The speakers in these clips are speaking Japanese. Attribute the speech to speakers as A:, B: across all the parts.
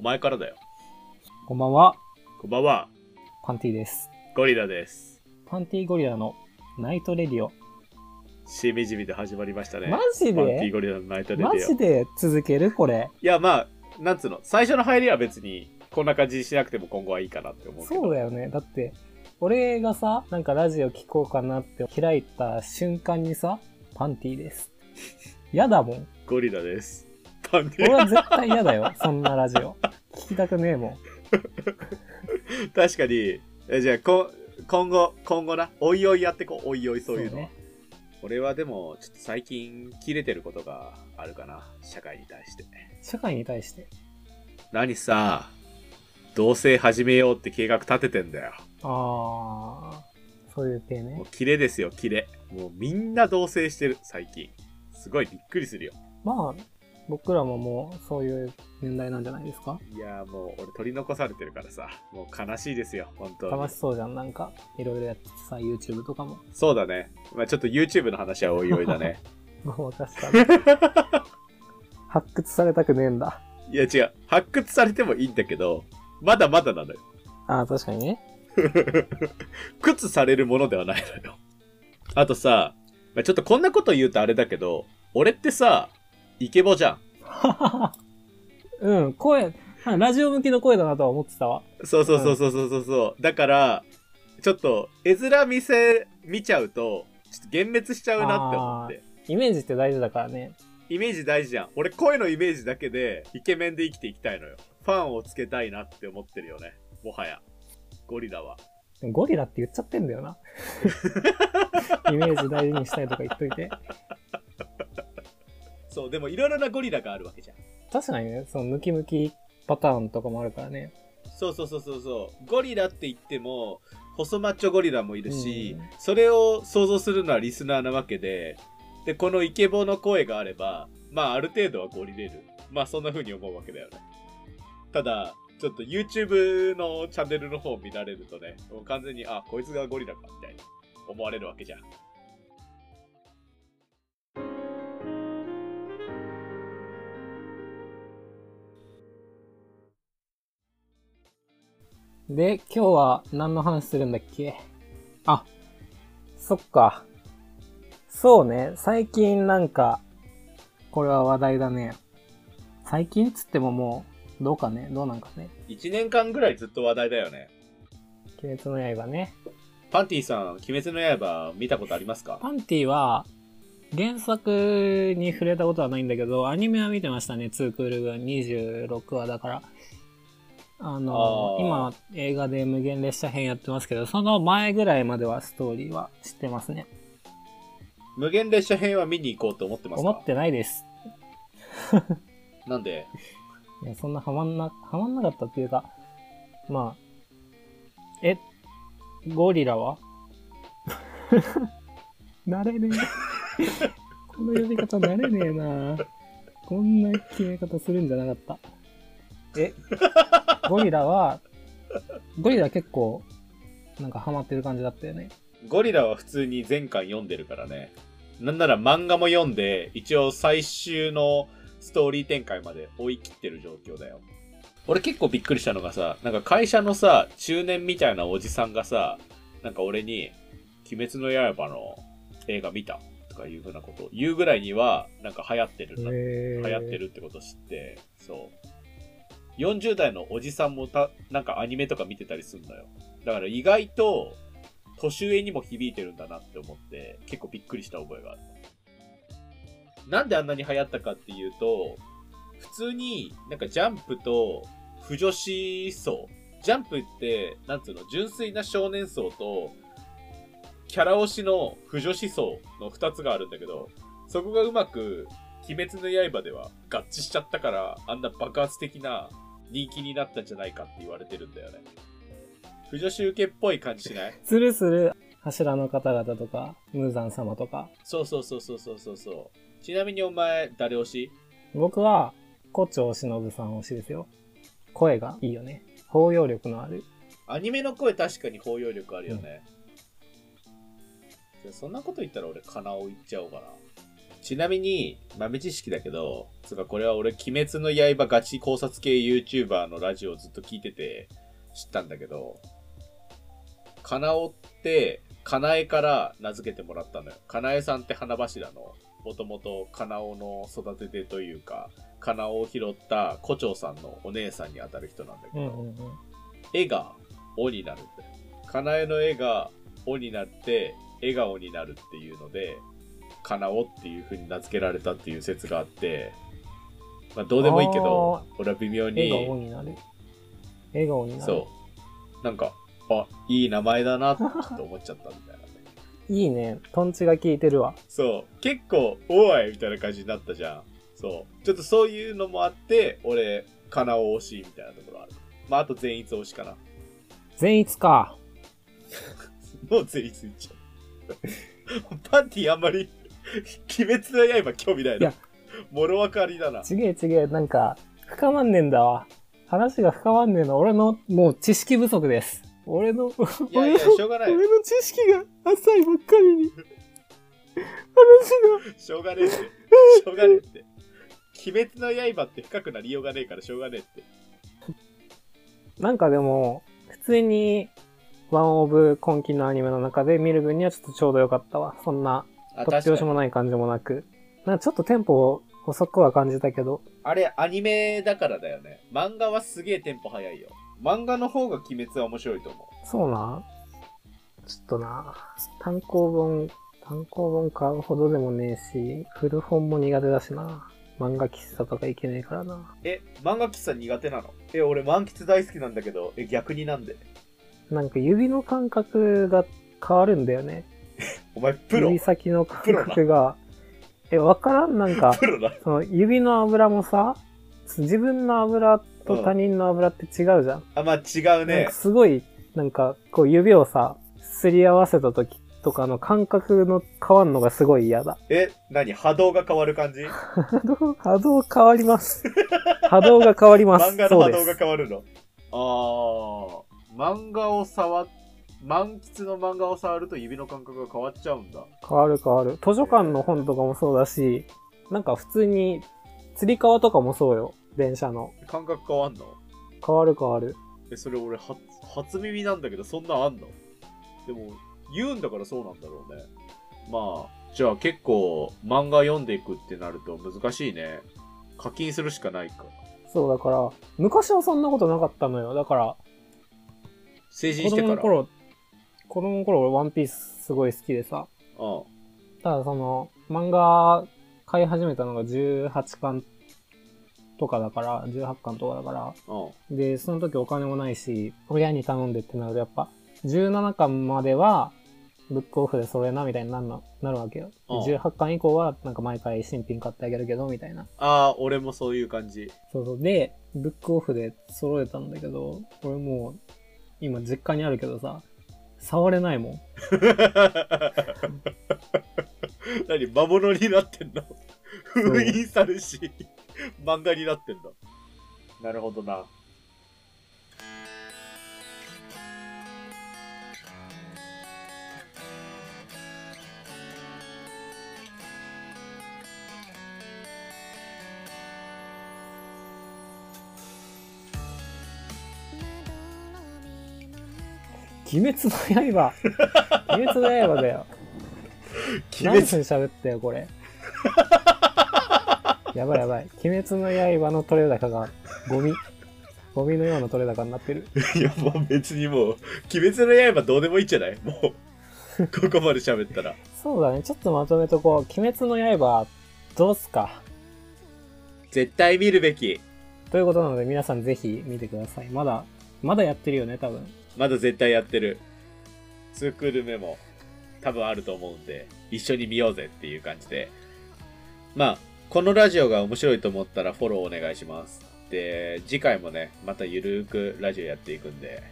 A: お前からだよ。
B: こんばんは、
A: こんばんは。
B: パンティです。
A: ゴリラです。
B: パンティゴリラのナイトレディオ。
A: しみじみと始まりましたね。
B: マジ
A: パンティ
B: で
A: ゴリラのナイトレディオ。
B: マジで？続けるこれ。
A: いや、まあ、なんつうの、最初の入りは別に、こんな感じにしなくても今後はいいかなって思う。
B: そうだよね。だって、俺がさ、なんかラジオ聞こうかなって開いた瞬間にさ、パンティです。嫌だもん。
A: ゴリラです。
B: 俺
A: ィ、
B: は絶対嫌だよ。そんなラジオ。聞きたくねえもん。
A: 確かに、えじゃあこ、今後、今後な、おいおいやってこう、おいおいそういうのは。
B: ね。
A: 俺はでも、ちょっと最近、切れてることがあるかな。社会に対して。
B: 社会に対して？
A: 何さ、同棲始めようって計画立ててんだよ。
B: あー、そういう系ね
A: もう。キレですよ、キレ。もうみんな同棲してる、最近。すごいびっくりするよ。
B: まあ、僕らももうそういう年代なんじゃないですか？
A: いやーもう俺取り残されてるからさ、もう悲しいですよ、本当に
B: 楽しそうじゃん、なんか、いろいろやっててさ、YouTube とかも。
A: そうだね。まあちょっと YouTube の話はおいおいだね。
B: ごまかしたね。発掘されたくねえんだ。
A: いや違う、発掘されてもいいんだけど、まだまだなのよ。
B: ああ、確かにね。
A: 靴されるものではないのよ。あとさ、まあちょっとこんなこと言うとあれだけど、俺ってさ、イケボじゃん。
B: うん、声、あラジオ向きの声だなとは思ってたわ。
A: そうそうそうそうそうそうそう。だから、ちょっと、絵面見せ、見ちゃうと、ちょっと幻滅しちゃうなって思って。
B: イメージって大事だからね。
A: イメージ大事じゃん。俺声のイメージだけで、イケメンで生きていきたいのよ。ファンをつけたいなって思ってるよね。もはや。ゴリラは。
B: ゴリラって言っちゃってんだよな。イメージ大事にしたいとか言っといて。
A: そう、でもいろいろなゴリラがあるわけじゃん。
B: 確かにね、そのムキムキパターンとかもあるからね。
A: そうそうそうそうそう。ゴリラって言っても、細マッチョゴリラもいるし、
B: うん
A: それを想像するのはリスナーなわけで、で、このイケボの声があれば、まあある程度はゴリれる。まあそんな風に思うわけだよね。ただ、ちょっと YouTube のチャンネルの方を見られるとね、もう完全に、あ、こいつがゴリラか、みたいに思われるわけじゃん。
B: で、今日は何の話するんだっけ？あ、そっか。そうね、最近なんか、これは話題だね。最近っつってももう、どうかね、どうなんかね
A: ？1年間ぐらいずっと話題だよね。
B: 鬼滅の刃ね。
A: パンティさん、鬼滅の刃見たことありますか？
B: パンティは、原作に触れたことはないんだけど、アニメは見てましたね、2クール分26話だから。あの
A: あー
B: 今映画で無限列車編やってますけど、その前ぐらいまではストーリーは知ってますね。
A: 無限列車編は見に行こうと思ってますか？
B: 思ってないです。
A: なんで？
B: いや、そんなハマんな、ハマんなかったっていうか、まあ、え、ゴリラは？慣れねえ。この呼び方慣れねえなこんな決め方するんじゃなかった。え、ゴリラは、ゴリラ結構、なんかハマってる感じだったよね。
A: ゴリラは普通に全巻読んでるからね。なんなら漫画も読んで、一応最終のストーリー展開まで追い切ってる状況だよ。俺結構びっくりしたのがさ、なんか会社のさ、中年みたいなおじさんがさ、なんか俺に、鬼滅の刃の映画見たとかいうふうなことを言うぐらいには、なんか流行ってるんだ
B: へ
A: 流行ってるってことを知って、そう。40代のおじさんもた、なんかアニメとか見てたりするのよ。だから意外と、年上にも響いてるんだなって思って、結構びっくりした覚えがある。なんであんなに流行ったかっていうと、普通になんかジャンプと不女子層。ジャンプって、なんつうの、純粋な少年層と、キャラ推しの不女子層の二つがあるんだけど、そこがうまく、鬼滅の刃では合致しちゃったから、あんな爆発的な人気になったんじゃないかって言われてるんだよね。不女子受けっぽい感じしない？
B: するする、柱の方々とか、ムーザン様とか。
A: そうそうそうそうそうそうそう。ちなみにお前、誰推し？
B: 僕は、古町忍さん推しですよ。声がいいよね。包容力のある。
A: アニメの声確かに包容力あるよね。じゃあそんなこと言ったら俺、カナオ行っちゃおうかな。ちなみに、豆知識だけど、つうかこれは俺、鬼滅の刃ガチ考察系 YouTuber のラジオをずっと聞いてて知ったんだけど、かなおって、かなえから名付けてもらったのよ。かなえさんって花柱の、もともとかなおの育ててというか、かなおを拾った胡蝶さんのお姉さんにあたる人なんだけど、
B: うんうんうん。
A: 絵が「お」になるんだよ。かなえの絵が「お」になって笑顔になるっていうのでかなおっていう風に名付けられたっていう説があってまあどうでもいいけど俺は微妙
B: 笑顔
A: に
B: になる。笑顔になる。
A: そうなんかあいい名前だなって思っちゃったみたいなね
B: いいね。トンチが効いてるわ。
A: そう結構「おい!」みたいな感じになったじゃんそうちょっとそういうのもあって俺かなお推しみたいなところあるまああと善逸推しかな
B: 善逸か。
A: もう全員ついちゃう。パンティあんまり、鬼滅の刃興味ないな
B: いや。
A: もろわかりだな。
B: ちげえちげえ、なんか、深まんねえんだわ。話が深まんねえの。俺の、もう知識不足です。俺の、
A: いやいや、しょうがない。
B: 俺の知識が浅いばっかりに。話
A: しょうがねえって。しょうがねえって。鬼滅の刃って深くなりようがねえからしょうがねえって。
B: が。なんかでも、普通に、ワンオブ今期のアニメの中で見る分にはちょっとちょうどよかったわ。そんな、
A: あ、
B: 突拍子もない感じもなく。なんかちょっとテンポ遅くは感じたけど、
A: あれ、アニメだからだよね。漫画はすげえテンポ早いよ。漫画の方が鬼滅は面白いと思
B: そうな。ちょっとな、単行本、単行本買うほどでもねえし、古本も苦手だしな。漫画喫茶とか行けねえからな。
A: う。え、漫画喫茶苦手なの？え、俺満喫大好きなんだけど、え、逆になんで？
B: なんか指の感覚が変わるんだよね。
A: お前プロ？
B: 指先の感覚が。え、わからんなんか、
A: プロだ。
B: その指の油もさ、自分の油と他人の油って違うじゃん。
A: あ、まあ違う
B: なん
A: ね
B: か。すごい、なんか、こう指をさ、すり合わせた時とかの感覚の変わんのがすごい嫌だ。
A: え、何？波動が変わる感じ？
B: 波動、波動変わります。波動が変わります。
A: 漫画の波動が。変わるの？あー、漫画を触っ、満喫の漫画を触ると指の感覚が変わっちゃうんだ。
B: 変わる変わる。図書館の本とかもそうだし、なんか普通に、釣り革とかもそうよ。電車の。
A: 感覚変わんの？
B: 変わる変わる。
A: え、それ俺初、初耳なんだけど、そんなんあんの？でも、言うんだからそうなんだろうね。まあ、じゃあ結構漫画読んでいくってなると難しいね。課金するしかないか。
B: そうだから、昔はそんなことなかったのよ。だから、子
A: 成人してから？
B: 供の頃、子供の頃俺ワンピースすごい好きでさ。
A: うん。
B: ただその、漫画買い始めたのが18巻とかだから、18巻とかだから、
A: うん。
B: で、その時お金もないし、親に頼んでってなるとやっぱ、17巻までは、ブックオフでそれな、みたいになるのなるわけよ。で
A: うん
B: 18巻以降は、なんか毎回新品買ってあげるけど、みたいな。
A: ああ、俺もそういう感じ。
B: そうそう。で、ブックオフで揃えたんだけど、俺もう、今実家にあるけどさ、触れないもん。
A: 何魔物になってんの？封印されし、漫画になってんだ。なるほどな。
B: 鬼滅の刃鬼滅の刃だよ。
A: 鬼滅、
B: 何分喋ったよ、これ。やばいやばい。鬼滅の刃の取れ高が、ゴミ。ゴミのような取れ高になってる。
A: いやもう別にもう、鬼滅の刃どうでもいいんじゃない？もう、ここまで喋ったら。
B: そうだね。ちょっとまとめとこう。鬼滅の刃、どうすか？
A: 絶対見るべき。
B: ということなので、皆さんぜひ見てください。まだ、まだやってるよね、多分。
A: まだ絶対やってる。ツークール目も多分あると思うんで、一緒に見ようぜっていう感じで。まあ、このラジオが面白いと思ったらフォローお願いします。で、次回もね、またゆるーくラジオやっていくんで、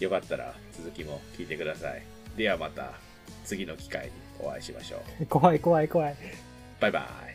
A: よかったら続きも聞いてください。ではまた次の機会にお会いしましょう。
B: 怖い怖い怖い。
A: バイバイ。